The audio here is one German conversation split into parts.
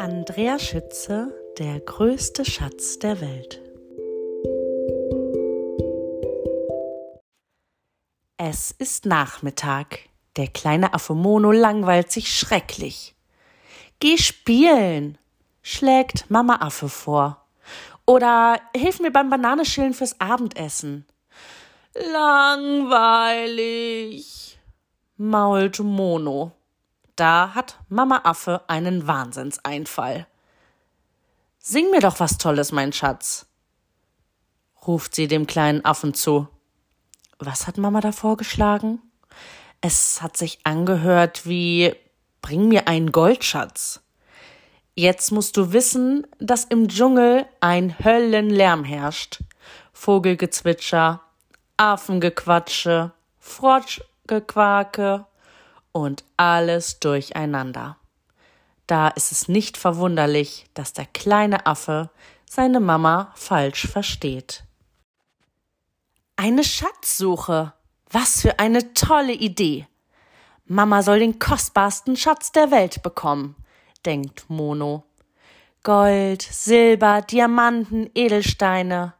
Andrea Schütze, der größte Schatz der Welt. Es ist Nachmittag. Der kleine Affe Mono langweilt sich schrecklich. Geh spielen, schlägt Mama Affe vor. Oder hilf mir beim Bananeschälen fürs Abendessen. Langweilig, mault Mono. Da hat Mama Affe einen Wahnsinnseinfall. Sing mir doch was Tolles, mein Schatz, ruft sie dem kleinen Affen zu. Was hat Mama da vorgeschlagen? Es hat sich angehört wie Bring mir einen Goldschatz. Jetzt musst du wissen, dass im Dschungel ein Höllenlärm herrscht. Vogelgezwitscher, Affengequatsche, Froschgequake und alles durcheinander. Da ist es nicht verwunderlich, dass der kleine Affe seine Mama falsch versteht. Eine Schatzsuche. Was für eine tolle Idee. Mama soll den kostbarsten Schatz der Welt bekommen, denkt Mono. Gold, Silber, Diamanten, Edelsteine.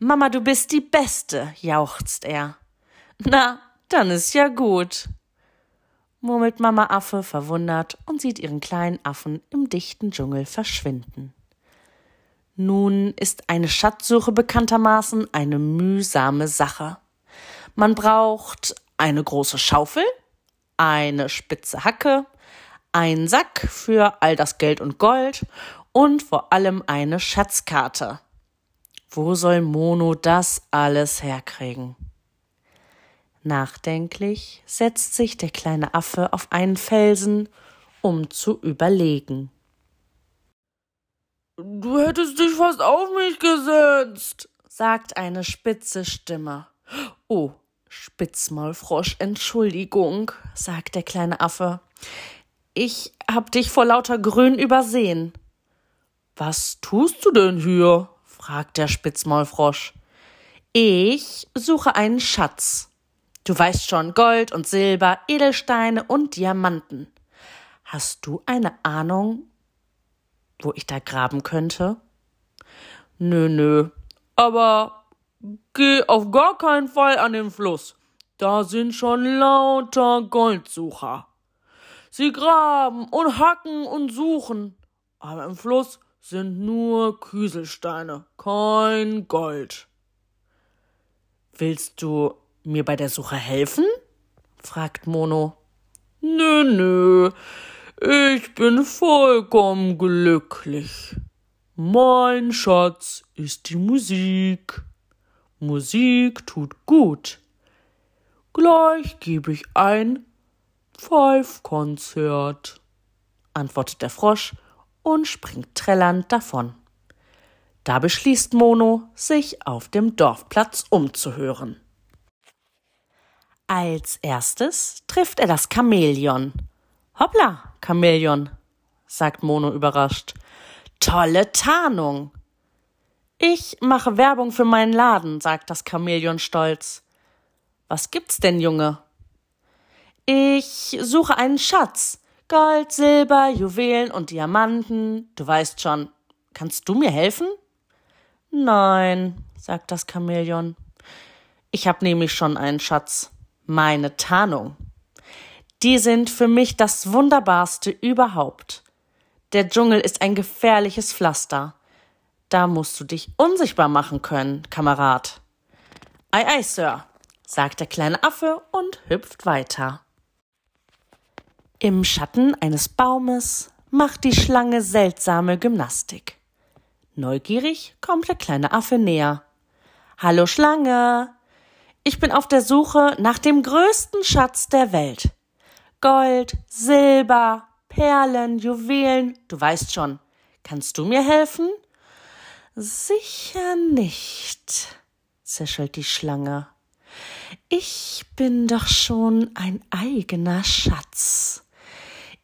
Mama, du bist die Beste, jauchzt er. Na, dann ist ja gut murmelt Mama Affe verwundert und sieht ihren kleinen Affen im dichten Dschungel verschwinden. Nun ist eine Schatzsuche bekanntermaßen eine mühsame Sache. Man braucht eine große Schaufel, eine spitze Hacke, einen Sack für all das Geld und Gold und vor allem eine Schatzkarte. Wo soll Mono das alles herkriegen? Nachdenklich setzt sich der kleine Affe auf einen Felsen, um zu überlegen. Du hättest dich fast auf mich gesetzt, sagt eine spitze Stimme. Oh, Spitzmaulfrosch, Entschuldigung, sagt der kleine Affe. Ich hab dich vor lauter Grün übersehen. Was tust du denn hier? fragt der Spitzmaulfrosch. Ich suche einen Schatz, Du weißt schon, Gold und Silber, Edelsteine und Diamanten. Hast du eine Ahnung, wo ich da graben könnte? Nö, nö. Aber geh auf gar keinen Fall an den Fluss. Da sind schon lauter Goldsucher. Sie graben und hacken und suchen. Aber im Fluss sind nur Küselsteine, kein Gold. Willst du mir bei der Suche helfen? fragt Mono. Nö, nö, ich bin vollkommen glücklich. Mein Schatz ist die Musik. Musik tut gut. Gleich gebe ich ein Pfeifkonzert, antwortet der Frosch und springt trällernd davon. Da beschließt Mono, sich auf dem Dorfplatz umzuhören. Als erstes trifft er das Chamäleon. Hoppla, Chamäleon, sagt Mono überrascht. Tolle Tarnung. Ich mache Werbung für meinen Laden, sagt das Chamäleon stolz. Was gibt's denn, Junge? Ich suche einen Schatz. Gold, Silber, Juwelen und Diamanten. Du weißt schon. Kannst du mir helfen? Nein, sagt das Chamäleon. Ich hab nämlich schon einen Schatz meine Tarnung. Die sind für mich das Wunderbarste überhaupt. Der Dschungel ist ein gefährliches Pflaster. Da musst du dich unsichtbar machen können, Kamerad. Ei, ei, Sir, sagt der kleine Affe und hüpft weiter. Im Schatten eines Baumes macht die Schlange seltsame Gymnastik. Neugierig kommt der kleine Affe näher. Hallo Schlange, ich bin auf der Suche nach dem größten Schatz der Welt. Gold, Silber, Perlen, Juwelen, du weißt schon. Kannst du mir helfen? Sicher nicht, zischelt die Schlange. Ich bin doch schon ein eigener Schatz.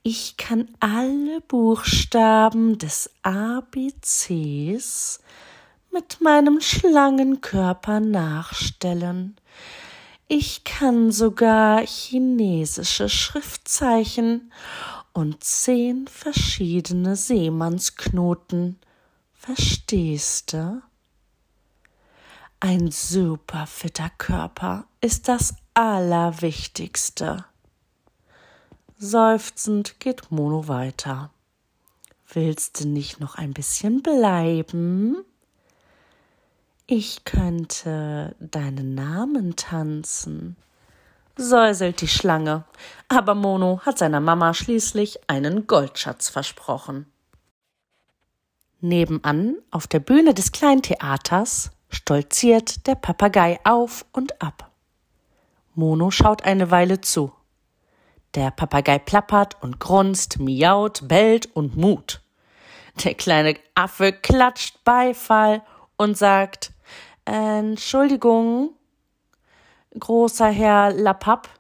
Ich kann alle Buchstaben des ABCs mit meinem Schlangenkörper nachstellen. Ich kann sogar chinesische Schriftzeichen und zehn verschiedene Seemannsknoten. Verstehst du? Ein super fitter Körper ist das Allerwichtigste. Seufzend geht Mono weiter. Willst du nicht noch ein bisschen bleiben? Ich könnte deinen Namen tanzen, säuselt die Schlange, aber Mono hat seiner Mama schließlich einen Goldschatz versprochen. Nebenan auf der Bühne des Kleintheaters stolziert der Papagei auf und ab. Mono schaut eine Weile zu. Der Papagei plappert und grunzt, miaut, bellt und mut. Der kleine Affe klatscht Beifall und sagt Entschuldigung, großer Herr Lapapp,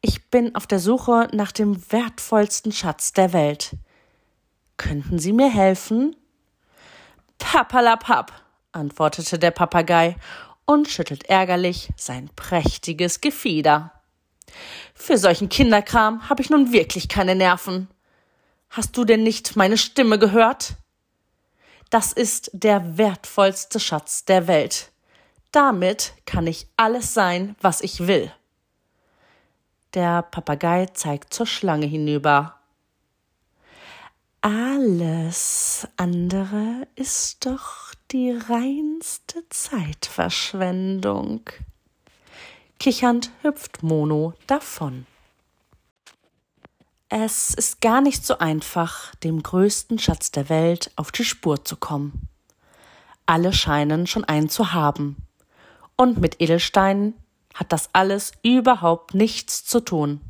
ich bin auf der Suche nach dem wertvollsten Schatz der Welt. Könnten Sie mir helfen? Papalapap, antwortete der Papagei und schüttelt ärgerlich sein prächtiges Gefieder. Für solchen Kinderkram habe ich nun wirklich keine Nerven. Hast du denn nicht meine Stimme gehört? Das ist der wertvollste Schatz der Welt. Damit kann ich alles sein, was ich will. Der Papagei zeigt zur Schlange hinüber. Alles andere ist doch die reinste Zeitverschwendung. Kichernd hüpft Mono davon. Es ist gar nicht so einfach, dem größten Schatz der Welt auf die Spur zu kommen. Alle scheinen schon einen zu haben. Und mit Edelsteinen hat das alles überhaupt nichts zu tun.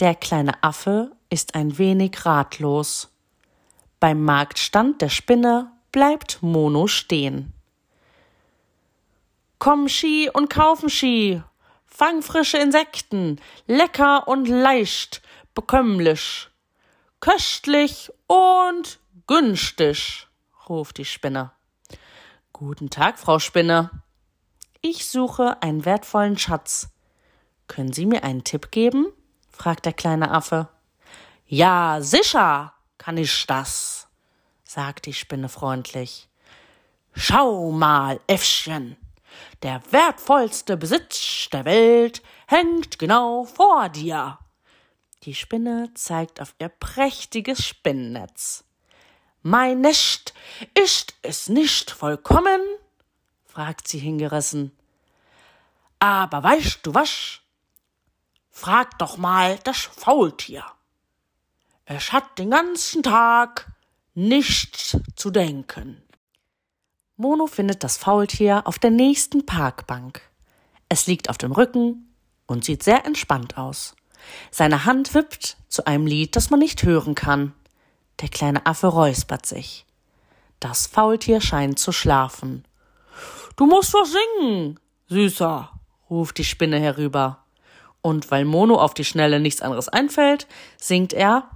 Der kleine Affe ist ein wenig ratlos. Beim Marktstand der Spinne bleibt Mono stehen. Komm Ski und kaufen Ski, fang frische Insekten, lecker und leicht, bekömmlich, köstlich und günstig, ruft die Spinne. Guten Tag, Frau Spinne. Ich suche einen wertvollen Schatz. Können Sie mir einen Tipp geben? fragt der kleine Affe. Ja, sicher kann ich das, sagt die Spinne freundlich. Schau mal, Äffchen, der wertvollste Besitz der Welt hängt genau vor dir. Die Spinne zeigt auf ihr prächtiges Spinnennetz. Mein Nest, ist es nicht vollkommen? Fragt sie hingerissen. Aber weißt du was? Frag doch mal das Faultier. Es hat den ganzen Tag nichts zu denken. Mono findet das Faultier auf der nächsten Parkbank. Es liegt auf dem Rücken und sieht sehr entspannt aus. Seine Hand wippt zu einem Lied, das man nicht hören kann. Der kleine Affe räuspert sich. Das Faultier scheint zu schlafen. Du musst doch singen, Süßer, ruft die Spinne herüber. Und weil Mono auf die Schnelle nichts anderes einfällt, singt er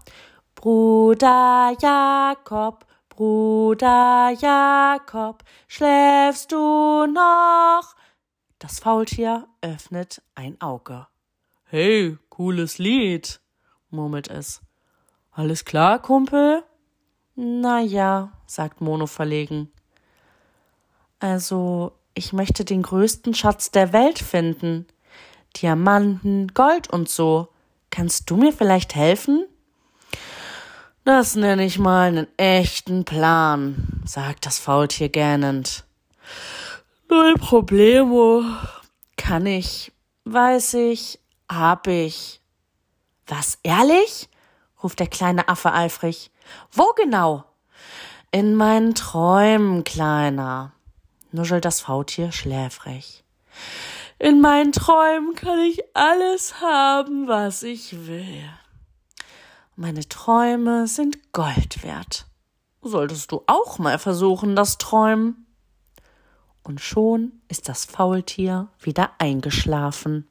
Bruder Jakob, Bruder Jakob, schläfst du noch? Das Faultier öffnet ein Auge. Hey, cooles Lied, murmelt es. Alles klar, Kumpel? Na ja, sagt Mono verlegen. Also, ich möchte den größten Schatz der Welt finden. Diamanten, Gold und so. Kannst du mir vielleicht helfen? Das nenne ich mal einen echten Plan, sagt das Faultier gähnend. Null Problemo. Kann ich, weiß ich, hab ich. Was, ehrlich? ruft der kleine Affe eifrig. Wo genau? In meinen Träumen, Kleiner, nuschelt das Faultier schläfrig. In meinen Träumen kann ich alles haben, was ich will. Meine Träume sind Gold wert. Solltest du auch mal versuchen, das Träumen? Und schon ist das Faultier wieder eingeschlafen.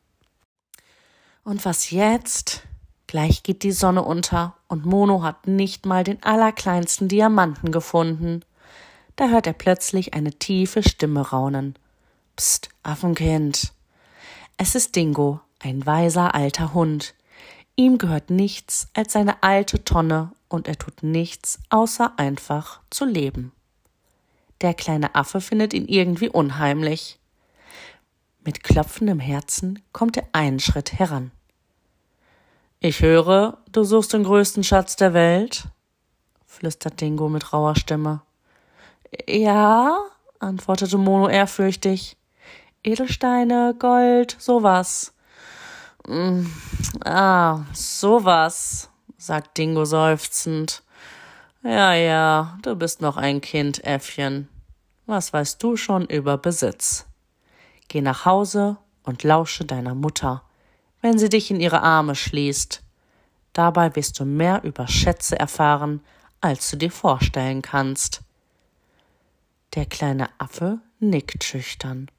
Und was jetzt? Gleich geht die Sonne unter und Mono hat nicht mal den allerkleinsten Diamanten gefunden. Da hört er plötzlich eine tiefe Stimme raunen. Psst, Affenkind. Es ist Dingo, ein weiser alter Hund. Ihm gehört nichts als seine alte Tonne und er tut nichts, außer einfach zu leben. Der kleine Affe findet ihn irgendwie unheimlich. Mit klopfendem Herzen kommt er einen Schritt heran. Ich höre, du suchst den größten Schatz der Welt, flüstert Dingo mit rauer Stimme. Ja, antwortete Mono ehrfürchtig. Edelsteine, Gold, sowas. Mm, ah, sowas, sagt Dingo seufzend. Ja, ja, du bist noch ein Kind, Äffchen. Was weißt du schon über Besitz? Geh nach Hause und lausche deiner Mutter, wenn sie dich in ihre Arme schließt. Dabei wirst du mehr über Schätze erfahren, als du dir vorstellen kannst. Der kleine Affe nickt schüchtern.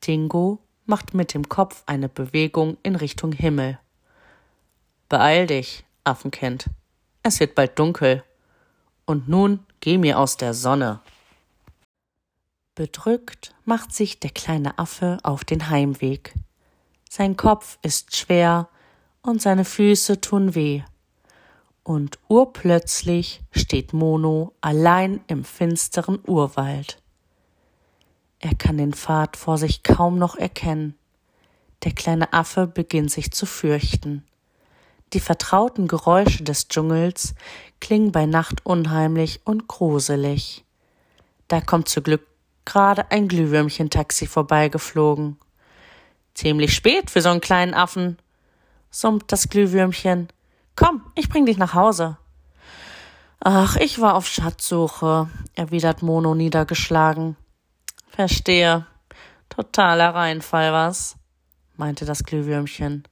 Tingo macht mit dem Kopf eine Bewegung in Richtung Himmel. Beeil dich, Affenkind. Es wird bald dunkel. Und nun geh mir aus der Sonne. Bedrückt macht sich der kleine Affe auf den Heimweg. Sein Kopf ist schwer und seine Füße tun weh. Und urplötzlich steht Mono allein im finsteren Urwald. Er kann den Pfad vor sich kaum noch erkennen. Der kleine Affe beginnt sich zu fürchten. Die vertrauten Geräusche des Dschungels klingen bei Nacht unheimlich und gruselig. Da kommt zu Glück gerade ein Glühwürmchen-Taxi vorbeigeflogen. Ziemlich spät für so einen kleinen Affen, summt das Glühwürmchen. Komm, ich bring dich nach Hause. Ach, ich war auf Schatzsuche, erwidert Mono niedergeschlagen. Verstehe. Totaler Reinfall, was? meinte das Glühwürmchen.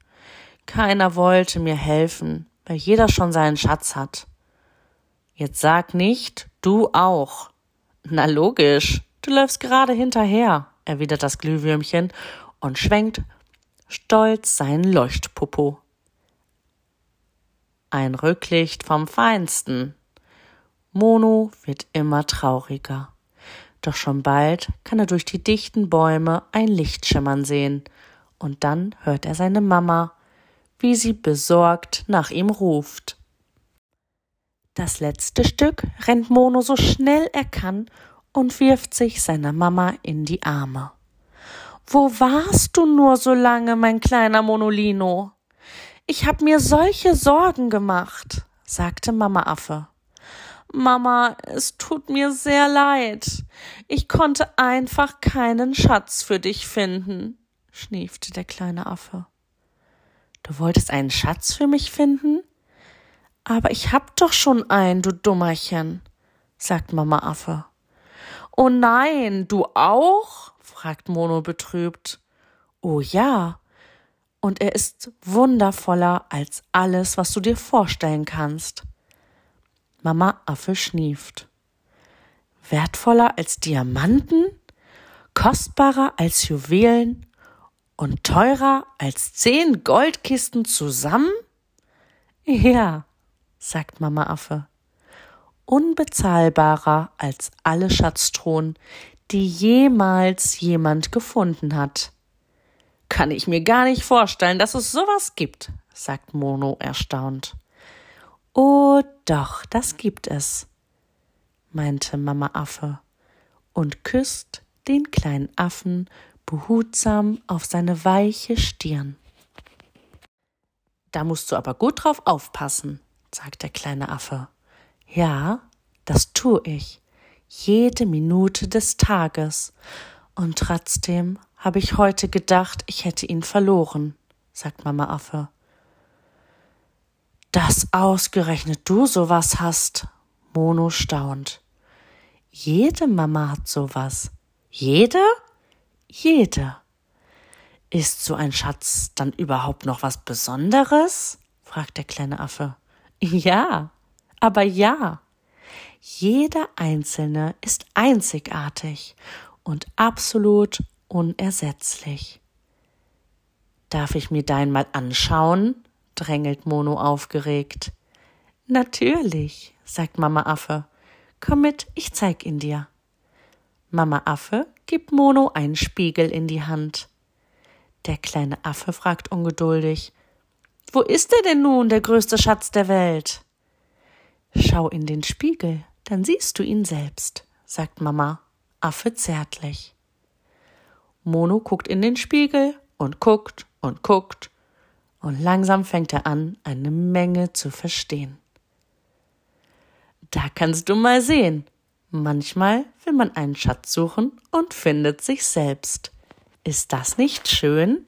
Keiner wollte mir helfen, weil jeder schon seinen Schatz hat. Jetzt sag nicht, du auch. Na logisch, du läufst gerade hinterher, erwidert das Glühwürmchen und schwenkt stolz seinen Leuchtpopo. Ein Rücklicht vom Feinsten. Mono wird immer trauriger. Doch schon bald kann er durch die dichten Bäume ein Licht schimmern sehen, und dann hört er seine Mama, wie sie besorgt nach ihm ruft. Das letzte Stück rennt Mono so schnell er kann und wirft sich seiner Mama in die Arme. Wo warst du nur so lange, mein kleiner Monolino? Ich hab mir solche Sorgen gemacht, sagte Mama Affe. Mama, es tut mir sehr leid. Ich konnte einfach keinen Schatz für dich finden, schniefte der kleine Affe. Du wolltest einen Schatz für mich finden? Aber ich hab doch schon einen, du Dummerchen, sagt Mama Affe. Oh nein, du auch? fragt Mono betrübt. Oh ja. Und er ist wundervoller als alles, was du dir vorstellen kannst. Mama Affe schnieft. Wertvoller als Diamanten? Kostbarer als Juwelen? Und teurer als zehn Goldkisten zusammen? Ja, sagt Mama Affe. Unbezahlbarer als alle Schatztruhen, die jemals jemand gefunden hat. Kann ich mir gar nicht vorstellen, dass es sowas gibt, sagt Mono erstaunt. Oh doch, das gibt es, meinte Mama Affe und küsst den kleinen Affen behutsam auf seine weiche Stirn. Da musst du aber gut drauf aufpassen, sagt der kleine Affe. Ja, das tu ich, jede Minute des Tages, und trotzdem habe ich heute gedacht, ich hätte ihn verloren, sagt Mama Affe. Dass ausgerechnet du sowas hast, Mono staunt. Jede Mama hat sowas. Jede? Jede. Ist so ein Schatz dann überhaupt noch was Besonderes? fragt der kleine Affe. Ja, aber ja. Jeder einzelne ist einzigartig und absolut unersetzlich. Darf ich mir deinen mal anschauen? drängelt Mono aufgeregt. Natürlich, sagt Mama Affe. Komm mit, ich zeig ihn dir. Mama Affe gibt Mono einen Spiegel in die Hand. Der kleine Affe fragt ungeduldig Wo ist er denn nun, der größte Schatz der Welt? Schau in den Spiegel, dann siehst du ihn selbst, sagt Mama, Affe zärtlich. Mono guckt in den Spiegel und guckt und guckt, und langsam fängt er an, eine Menge zu verstehen. Da kannst du mal sehen. Manchmal will man einen Schatz suchen und findet sich selbst. Ist das nicht schön?